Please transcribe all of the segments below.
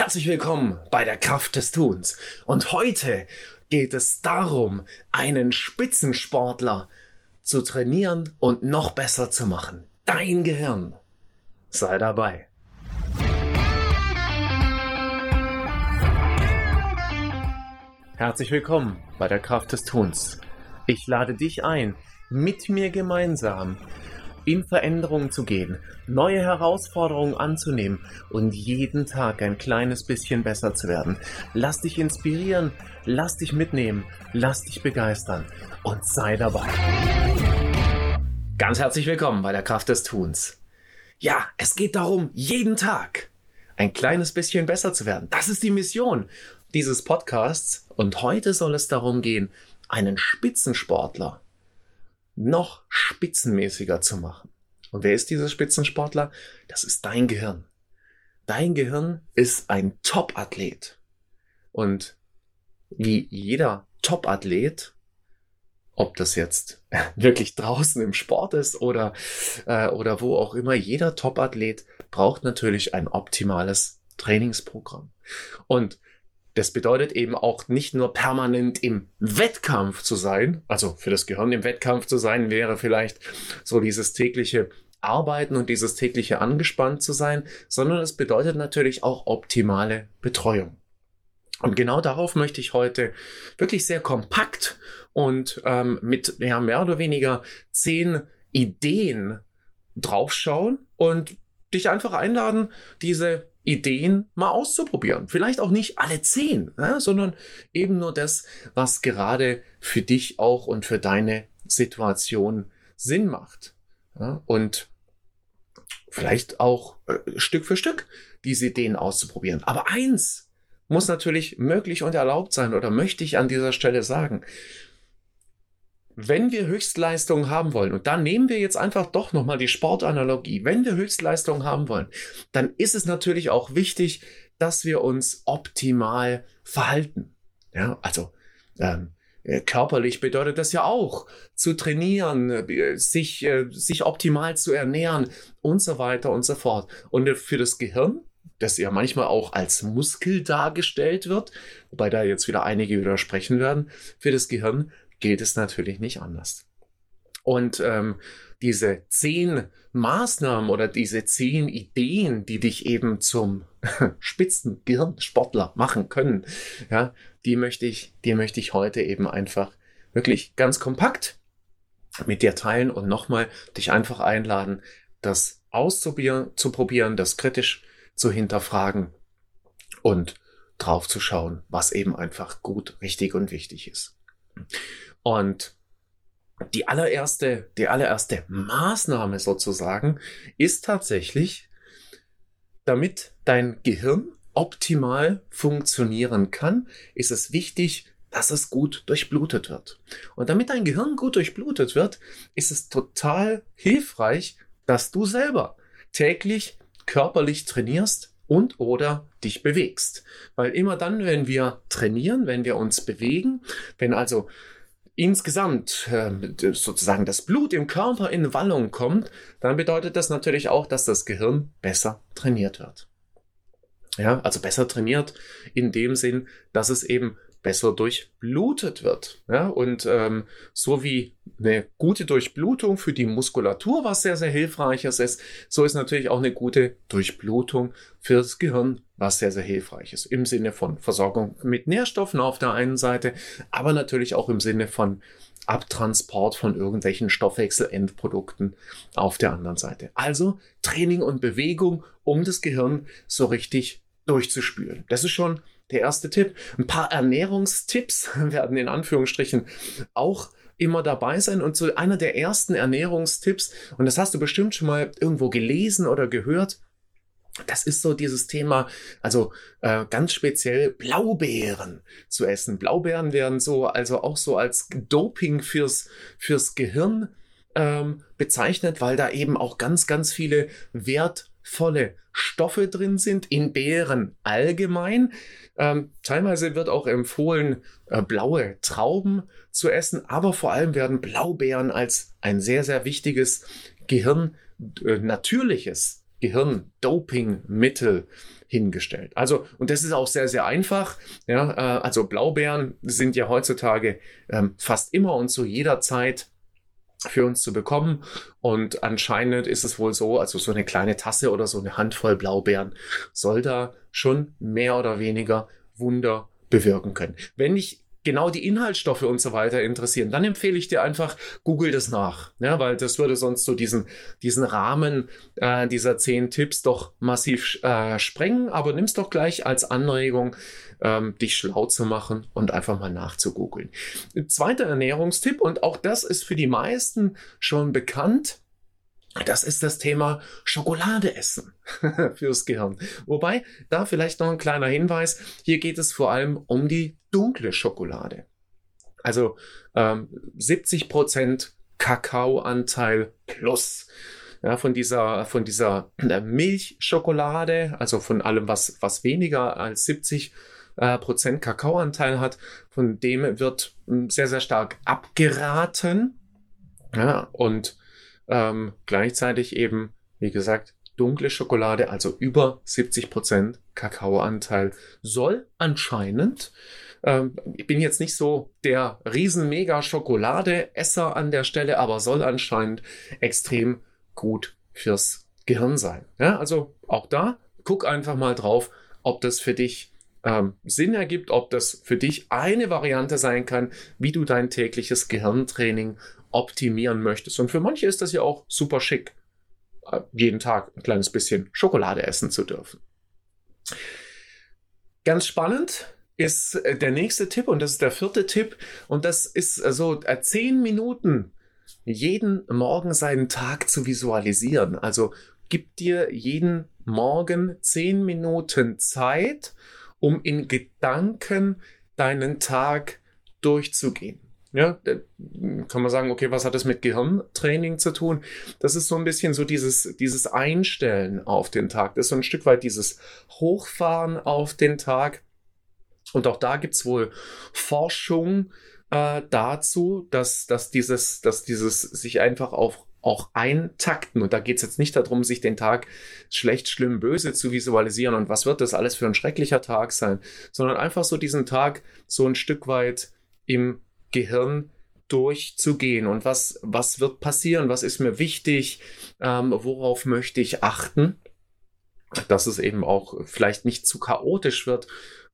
Herzlich willkommen bei der Kraft des Tuns. Und heute geht es darum, einen Spitzensportler zu trainieren und noch besser zu machen. Dein Gehirn. Sei dabei. Herzlich willkommen bei der Kraft des Tuns. Ich lade dich ein, mit mir gemeinsam in Veränderungen zu gehen, neue Herausforderungen anzunehmen und jeden Tag ein kleines bisschen besser zu werden. Lass dich inspirieren, lass dich mitnehmen, lass dich begeistern und sei dabei. Ganz herzlich willkommen bei der Kraft des Tuns. Ja, es geht darum, jeden Tag ein kleines bisschen besser zu werden. Das ist die Mission dieses Podcasts und heute soll es darum gehen, einen Spitzensportler noch spitzenmäßiger zu machen. Und wer ist dieser Spitzensportler? Das ist dein Gehirn. Dein Gehirn ist ein Top-Athlet. Und wie jeder Top-Athlet, ob das jetzt wirklich draußen im Sport ist oder, äh, oder wo auch immer, jeder Top-Athlet braucht natürlich ein optimales Trainingsprogramm. Und das bedeutet eben auch nicht nur permanent im Wettkampf zu sein, also für das Gehirn im Wettkampf zu sein, wäre vielleicht so dieses tägliche Arbeiten und dieses tägliche angespannt zu sein, sondern es bedeutet natürlich auch optimale Betreuung. Und genau darauf möchte ich heute wirklich sehr kompakt und ähm, mit ja, mehr oder weniger zehn Ideen draufschauen und dich einfach einladen, diese Ideen mal auszuprobieren. Vielleicht auch nicht alle zehn, ja, sondern eben nur das, was gerade für dich auch und für deine Situation Sinn macht. Ja, und vielleicht auch äh, Stück für Stück diese Ideen auszuprobieren. Aber eins muss natürlich möglich und erlaubt sein oder möchte ich an dieser Stelle sagen wenn wir Höchstleistungen haben wollen, und da nehmen wir jetzt einfach doch nochmal die Sportanalogie, wenn wir Höchstleistungen haben wollen, dann ist es natürlich auch wichtig, dass wir uns optimal verhalten. Ja, also ähm, äh, körperlich bedeutet das ja auch zu trainieren, äh, sich, äh, sich optimal zu ernähren und so weiter und so fort. Und für das Gehirn, das ja manchmal auch als Muskel dargestellt wird, wobei da jetzt wieder einige widersprechen werden, für das Gehirn gilt es natürlich nicht anders. Und ähm, diese zehn Maßnahmen oder diese zehn Ideen, die dich eben zum Spitzengehirnsportler machen können, ja, die möchte ich, die möchte ich heute eben einfach wirklich ganz kompakt mit dir teilen und nochmal dich einfach einladen, das auszuprobieren, zu probieren, das kritisch zu hinterfragen und drauf zu schauen, was eben einfach gut, richtig und wichtig ist. Und die allererste, die allererste Maßnahme sozusagen ist tatsächlich, damit dein Gehirn optimal funktionieren kann, ist es wichtig, dass es gut durchblutet wird. Und damit dein Gehirn gut durchblutet wird, ist es total hilfreich, dass du selber täglich körperlich trainierst und oder dich bewegst. Weil immer dann, wenn wir trainieren, wenn wir uns bewegen, wenn also insgesamt äh, sozusagen das Blut im Körper in Wallung kommt, dann bedeutet das natürlich auch, dass das Gehirn besser trainiert wird. Ja, also besser trainiert in dem Sinn, dass es eben besser durchblutet wird. Ja, und ähm, so wie eine gute Durchblutung für die Muskulatur was sehr, sehr hilfreiches ist, so ist natürlich auch eine gute Durchblutung fürs Gehirn was sehr, sehr hilfreich ist. Im Sinne von Versorgung mit Nährstoffen auf der einen Seite, aber natürlich auch im Sinne von Abtransport von irgendwelchen Stoffwechselendprodukten auf der anderen Seite. Also Training und Bewegung, um das Gehirn so richtig durchzuspülen. Das ist schon der erste Tipp. Ein paar Ernährungstipps werden in Anführungsstrichen auch immer dabei sein. Und so einer der ersten Ernährungstipps, und das hast du bestimmt schon mal irgendwo gelesen oder gehört, das ist so dieses Thema, also äh, ganz speziell Blaubeeren zu essen. Blaubeeren werden so, also auch so als Doping fürs, fürs Gehirn ähm, bezeichnet, weil da eben auch ganz, ganz viele wertvolle Stoffe drin sind, in Beeren allgemein. Ähm, teilweise wird auch empfohlen, äh, blaue Trauben zu essen, aber vor allem werden Blaubeeren als ein sehr, sehr wichtiges Gehirn, äh, natürliches Gehirn-Doping-Mittel hingestellt. Also, und das ist auch sehr, sehr einfach. Ja, äh, also Blaubeeren sind ja heutzutage ähm, fast immer und zu jeder Zeit für uns zu bekommen. Und anscheinend ist es wohl so, also so eine kleine Tasse oder so eine Handvoll Blaubeeren soll da schon mehr oder weniger Wunder bewirken können. Wenn ich genau die Inhaltsstoffe und so weiter interessieren, dann empfehle ich dir einfach, google das nach, ja, weil das würde sonst so diesen, diesen Rahmen äh, dieser zehn Tipps doch massiv äh, sprengen, aber nimm's doch gleich als Anregung, ähm, dich schlau zu machen und einfach mal nachzugoogeln. Zweiter Ernährungstipp, und auch das ist für die meisten schon bekannt, das ist das Thema Schokolade essen fürs Gehirn. Wobei, da vielleicht noch ein kleiner Hinweis, hier geht es vor allem um die dunkle Schokolade. Also ähm, 70% Kakaoanteil plus. Ja, von dieser, von dieser äh, Milchschokolade, also von allem, was, was weniger als 70 äh, Prozent Kakaoanteil hat, von dem wird hm, sehr, sehr stark abgeraten. Ja, und ähm, gleichzeitig eben, wie gesagt, dunkle Schokolade, also über 70 Prozent Kakaoanteil, soll anscheinend, ähm, ich bin jetzt nicht so der riesen mega Schokoladeesser an der Stelle, aber soll anscheinend extrem gut fürs Gehirn sein. Ja, also auch da, guck einfach mal drauf, ob das für dich ähm, Sinn ergibt, ob das für dich eine Variante sein kann, wie du dein tägliches Gehirntraining optimieren möchtest. Und für manche ist das ja auch super schick, äh, jeden Tag ein kleines bisschen Schokolade essen zu dürfen. Ganz spannend ist äh, der nächste Tipp und das ist der vierte Tipp und das ist so äh, zehn Minuten jeden Morgen seinen Tag zu visualisieren. Also gib dir jeden Morgen zehn Minuten Zeit, um in Gedanken deinen Tag durchzugehen. Ja, kann man sagen, okay, was hat das mit Gehirntraining zu tun? Das ist so ein bisschen so dieses, dieses Einstellen auf den Tag. Das ist so ein Stück weit dieses Hochfahren auf den Tag. Und auch da gibt's wohl Forschung äh, dazu, dass, dass dieses, dass dieses sich einfach auf auch eintakten. Und da geht's jetzt nicht darum, sich den Tag schlecht, schlimm, böse zu visualisieren und was wird das alles für ein schrecklicher Tag sein, sondern einfach so diesen Tag so ein Stück weit im Gehirn durchzugehen. Und was, was wird passieren, was ist mir wichtig, ähm, worauf möchte ich achten, dass es eben auch vielleicht nicht zu chaotisch wird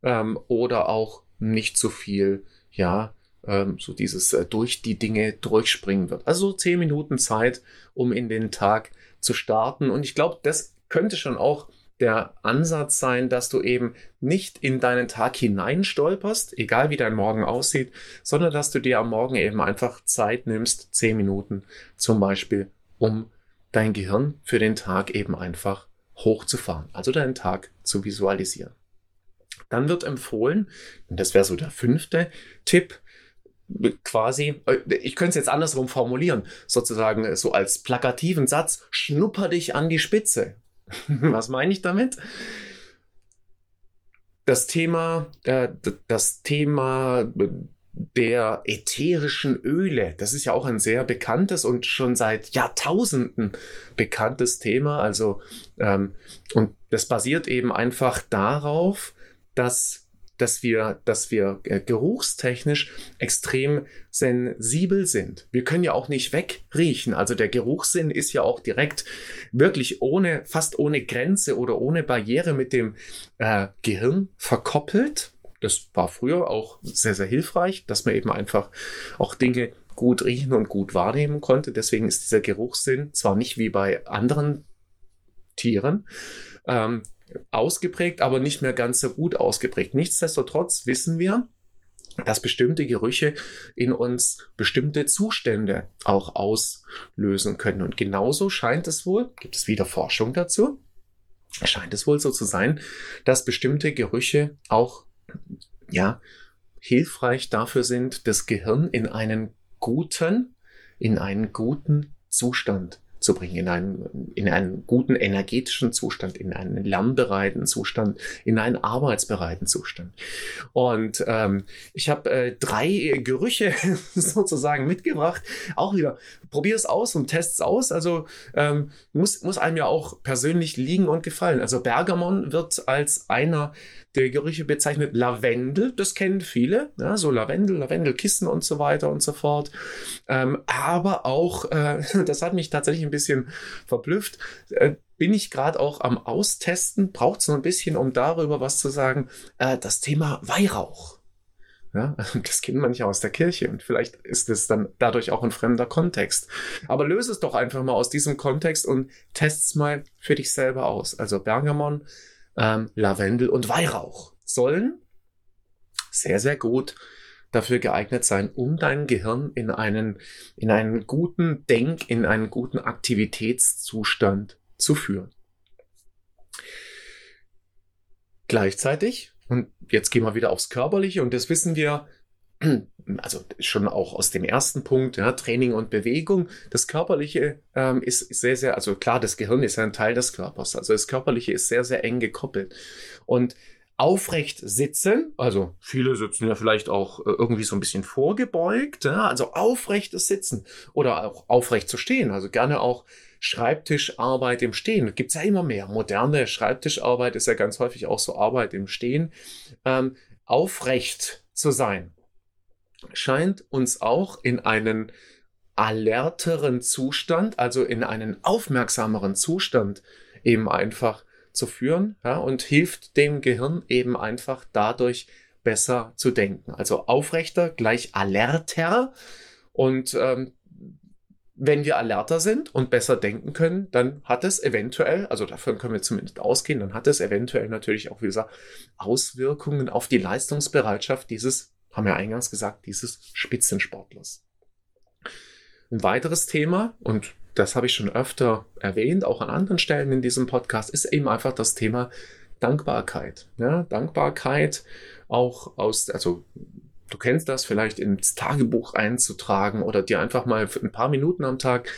ähm, oder auch nicht zu viel, ja, ähm, so dieses äh, durch die Dinge durchspringen wird. Also so zehn Minuten Zeit, um in den Tag zu starten. Und ich glaube, das könnte schon auch der Ansatz sein, dass du eben nicht in deinen Tag hineinstolperst, egal wie dein Morgen aussieht, sondern dass du dir am Morgen eben einfach Zeit nimmst, zehn Minuten zum Beispiel, um dein Gehirn für den Tag eben einfach hochzufahren, also deinen Tag zu visualisieren. Dann wird empfohlen, und das wäre so der fünfte Tipp, quasi, ich könnte es jetzt andersrum formulieren, sozusagen so als plakativen Satz, schnupper dich an die Spitze. Was meine ich damit? Das Thema, äh, das Thema der ätherischen Öle, das ist ja auch ein sehr bekanntes und schon seit Jahrtausenden bekanntes Thema. Also ähm, und das basiert eben einfach darauf, dass dass wir, dass wir äh, geruchstechnisch extrem sensibel sind. Wir können ja auch nicht wegriechen. Also der Geruchssinn ist ja auch direkt wirklich ohne, fast ohne Grenze oder ohne Barriere mit dem äh, Gehirn verkoppelt. Das war früher auch sehr, sehr hilfreich, dass man eben einfach auch Dinge gut riechen und gut wahrnehmen konnte. Deswegen ist dieser Geruchssinn zwar nicht wie bei anderen Tieren, ähm, ausgeprägt, aber nicht mehr ganz so gut ausgeprägt. Nichtsdestotrotz wissen wir, dass bestimmte Gerüche in uns bestimmte Zustände auch auslösen können. Und genauso scheint es wohl, gibt es wieder Forschung dazu, scheint es wohl so zu sein, dass bestimmte Gerüche auch, ja, hilfreich dafür sind, das Gehirn in einen guten, in einen guten Zustand zu bringen, in einen, in einen guten energetischen Zustand, in einen lernbereiten Zustand, in einen arbeitsbereiten Zustand. Und ähm, ich habe äh, drei Gerüche sozusagen mitgebracht. Auch wieder, probier es aus und test es aus. Also ähm, muss, muss einem ja auch persönlich liegen und gefallen. Also Bergamon wird als einer der Gerüche bezeichnet Lavendel, das kennen viele, ja, so Lavendel, Lavendelkissen und so weiter und so fort. Ähm, aber auch, äh, das hat mich tatsächlich ein bisschen verblüfft, äh, bin ich gerade auch am Austesten, braucht es noch ein bisschen, um darüber was zu sagen, äh, das Thema Weihrauch. Ja, das kennt man ja aus der Kirche und vielleicht ist es dann dadurch auch ein fremder Kontext. Aber löse es doch einfach mal aus diesem Kontext und test es mal für dich selber aus. Also Bergamon ähm, Lavendel und Weihrauch sollen sehr, sehr gut dafür geeignet sein, um dein Gehirn in einen, in einen guten Denk-, in einen guten Aktivitätszustand zu führen. Gleichzeitig, und jetzt gehen wir wieder aufs Körperliche, und das wissen wir, also schon auch aus dem ersten Punkt, ja, Training und Bewegung. Das Körperliche ähm, ist sehr, sehr, also klar, das Gehirn ist ein Teil des Körpers. Also das Körperliche ist sehr, sehr eng gekoppelt. Und aufrecht sitzen, also viele sitzen ja vielleicht auch äh, irgendwie so ein bisschen vorgebeugt, ja, also aufrechtes Sitzen oder auch aufrecht zu stehen, also gerne auch Schreibtischarbeit im Stehen. Gibt's ja immer mehr. Moderne Schreibtischarbeit ist ja ganz häufig auch so Arbeit im Stehen. Ähm, aufrecht zu sein scheint uns auch in einen alerteren Zustand, also in einen aufmerksameren Zustand eben einfach zu führen ja, und hilft dem Gehirn eben einfach dadurch besser zu denken. Also aufrechter gleich alerter und ähm, wenn wir alerter sind und besser denken können, dann hat es eventuell, also davon können wir zumindest ausgehen, dann hat es eventuell natürlich auch wieder Auswirkungen auf die Leistungsbereitschaft dieses haben wir eingangs gesagt, dieses Spitzensportlers. Ein weiteres Thema, und das habe ich schon öfter erwähnt, auch an anderen Stellen in diesem Podcast, ist eben einfach das Thema Dankbarkeit. Ja, Dankbarkeit auch aus, also du kennst das vielleicht ins Tagebuch einzutragen oder dir einfach mal ein paar Minuten am Tag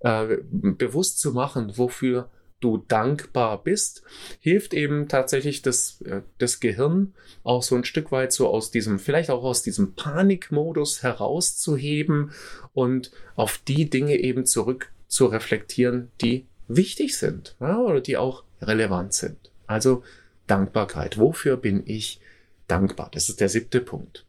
äh, bewusst zu machen, wofür du dankbar bist, hilft eben tatsächlich das, äh, das Gehirn auch so ein Stück weit so aus diesem, vielleicht auch aus diesem Panikmodus herauszuheben und auf die Dinge eben zurück zu reflektieren, die wichtig sind ja, oder die auch relevant sind. Also Dankbarkeit. Wofür bin ich dankbar? Das ist der siebte Punkt.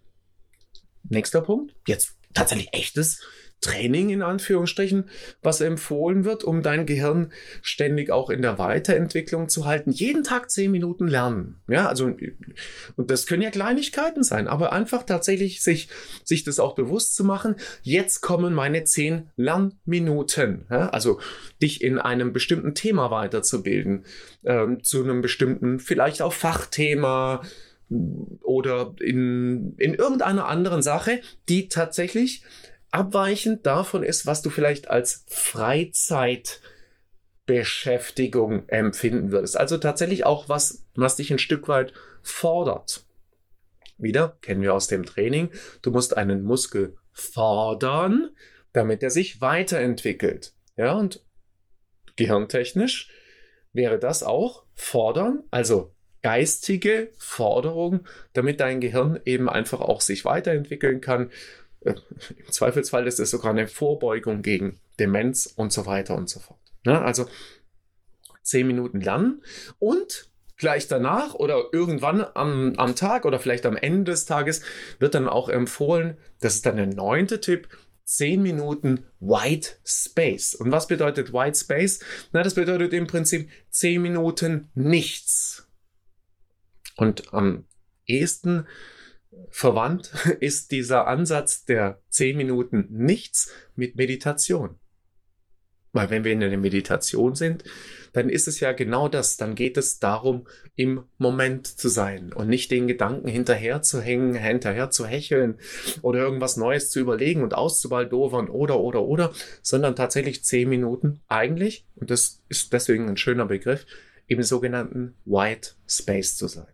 Nächster Punkt. Jetzt tatsächlich echtes Training in Anführungsstrichen, was empfohlen wird, um dein Gehirn ständig auch in der Weiterentwicklung zu halten. Jeden Tag zehn Minuten lernen. Ja, also, und das können ja Kleinigkeiten sein, aber einfach tatsächlich sich, sich das auch bewusst zu machen. Jetzt kommen meine zehn Lernminuten. Ja, also, dich in einem bestimmten Thema weiterzubilden, ähm, zu einem bestimmten, vielleicht auch Fachthema, oder in, in irgendeiner anderen Sache, die tatsächlich abweichend davon ist, was du vielleicht als Freizeitbeschäftigung empfinden würdest. Also tatsächlich auch was, was dich ein Stück weit fordert. Wieder kennen wir aus dem Training. Du musst einen Muskel fordern, damit er sich weiterentwickelt. Ja, und gehirntechnisch wäre das auch fordern, also geistige Forderung, damit dein Gehirn eben einfach auch sich weiterentwickeln kann im Zweifelsfall ist es sogar eine Vorbeugung gegen Demenz und so weiter und so fort. Ne? Also zehn Minuten lernen und gleich danach oder irgendwann am, am Tag oder vielleicht am Ende des Tages wird dann auch empfohlen, das ist dann der neunte Tipp, 10 Minuten White Space. Und was bedeutet White Space? Na, das bedeutet im Prinzip 10 Minuten nichts. Und am ehesten verwandt ist dieser Ansatz der zehn Minuten nichts mit Meditation. Weil wenn wir in der Meditation sind, dann ist es ja genau das. Dann geht es darum, im Moment zu sein und nicht den Gedanken hinterher zu hängen, hinterher zu hecheln oder irgendwas Neues zu überlegen und auszubaldowern oder, oder, oder, sondern tatsächlich zehn Minuten eigentlich, und das ist deswegen ein schöner Begriff, im sogenannten White Space zu sein.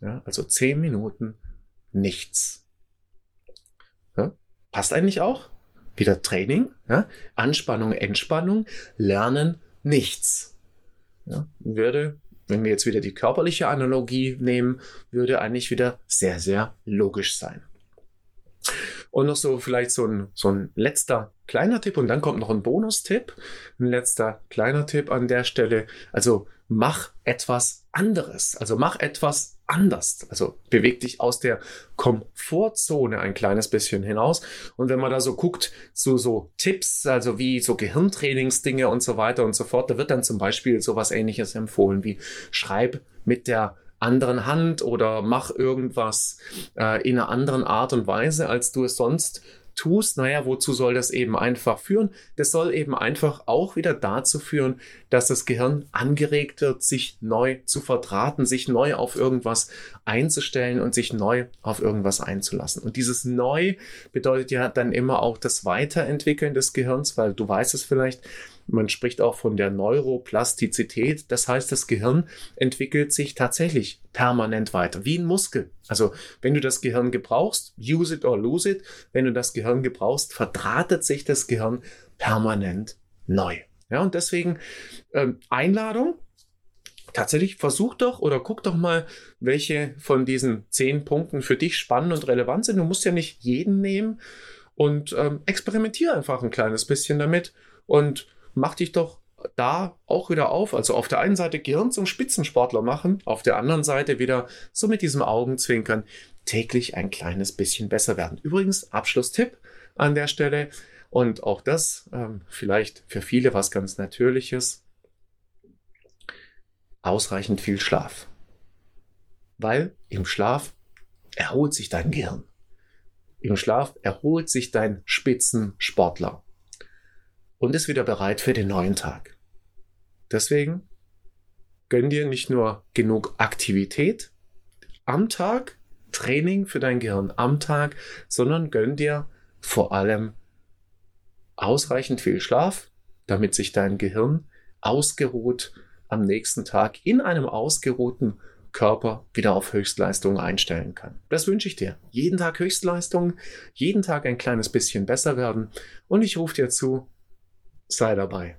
Ja, also zehn Minuten nichts. Ja? Passt eigentlich auch? wieder Training, ja? Anspannung, Entspannung, Lernen, nichts. Ja? Würde, wenn wir jetzt wieder die körperliche Analogie nehmen, würde eigentlich wieder sehr, sehr logisch sein. Und noch so vielleicht so ein, so ein letzter kleiner Tipp und dann kommt noch ein Bonustipp. Ein letzter kleiner Tipp an der Stelle. Also mach etwas anderes. Also mach etwas anders. Also beweg dich aus der Komfortzone ein kleines bisschen hinaus. Und wenn man da so guckt, so, so Tipps, also wie so Gehirntrainingsdinge und so weiter und so fort, da wird dann zum Beispiel sowas ähnliches empfohlen wie schreib mit der anderen Hand oder mach irgendwas äh, in einer anderen Art und Weise, als du es sonst tust, naja, wozu soll das eben einfach führen? Das soll eben einfach auch wieder dazu führen, dass das Gehirn angeregt wird, sich neu zu verdrahten, sich neu auf irgendwas einzustellen und sich neu auf irgendwas einzulassen. Und dieses Neu bedeutet ja dann immer auch das Weiterentwickeln des Gehirns, weil du weißt es vielleicht, man spricht auch von der Neuroplastizität. Das heißt, das Gehirn entwickelt sich tatsächlich permanent weiter, wie ein Muskel. Also wenn du das Gehirn gebrauchst, use it or lose it. Wenn du das Gehirn gebrauchst, verdrahtet sich das Gehirn permanent neu. Ja, und deswegen ähm, Einladung. Tatsächlich versuch doch oder guck doch mal, welche von diesen zehn Punkten für dich spannend und relevant sind. Du musst ja nicht jeden nehmen und ähm, experimentiere einfach ein kleines bisschen damit und mach dich doch da auch wieder auf. Also auf der einen Seite Gehirn zum Spitzensportler machen, auf der anderen Seite wieder so mit diesem Augenzwinkern täglich ein kleines bisschen besser werden. Übrigens, Abschlusstipp an der Stelle und auch das ähm, vielleicht für viele was ganz Natürliches. Ausreichend viel Schlaf. Weil im Schlaf erholt sich dein Gehirn. Im Schlaf erholt sich dein Spitzensportler und ist wieder bereit für den neuen Tag. Deswegen gönn dir nicht nur genug Aktivität am Tag, Training für dein Gehirn am Tag, sondern gönn dir vor allem ausreichend viel Schlaf, damit sich dein Gehirn ausgeruht am nächsten Tag in einem ausgeruhten Körper wieder auf Höchstleistung einstellen kann. Das wünsche ich dir. Jeden Tag Höchstleistung, jeden Tag ein kleines bisschen besser werden und ich rufe dir zu, sei dabei.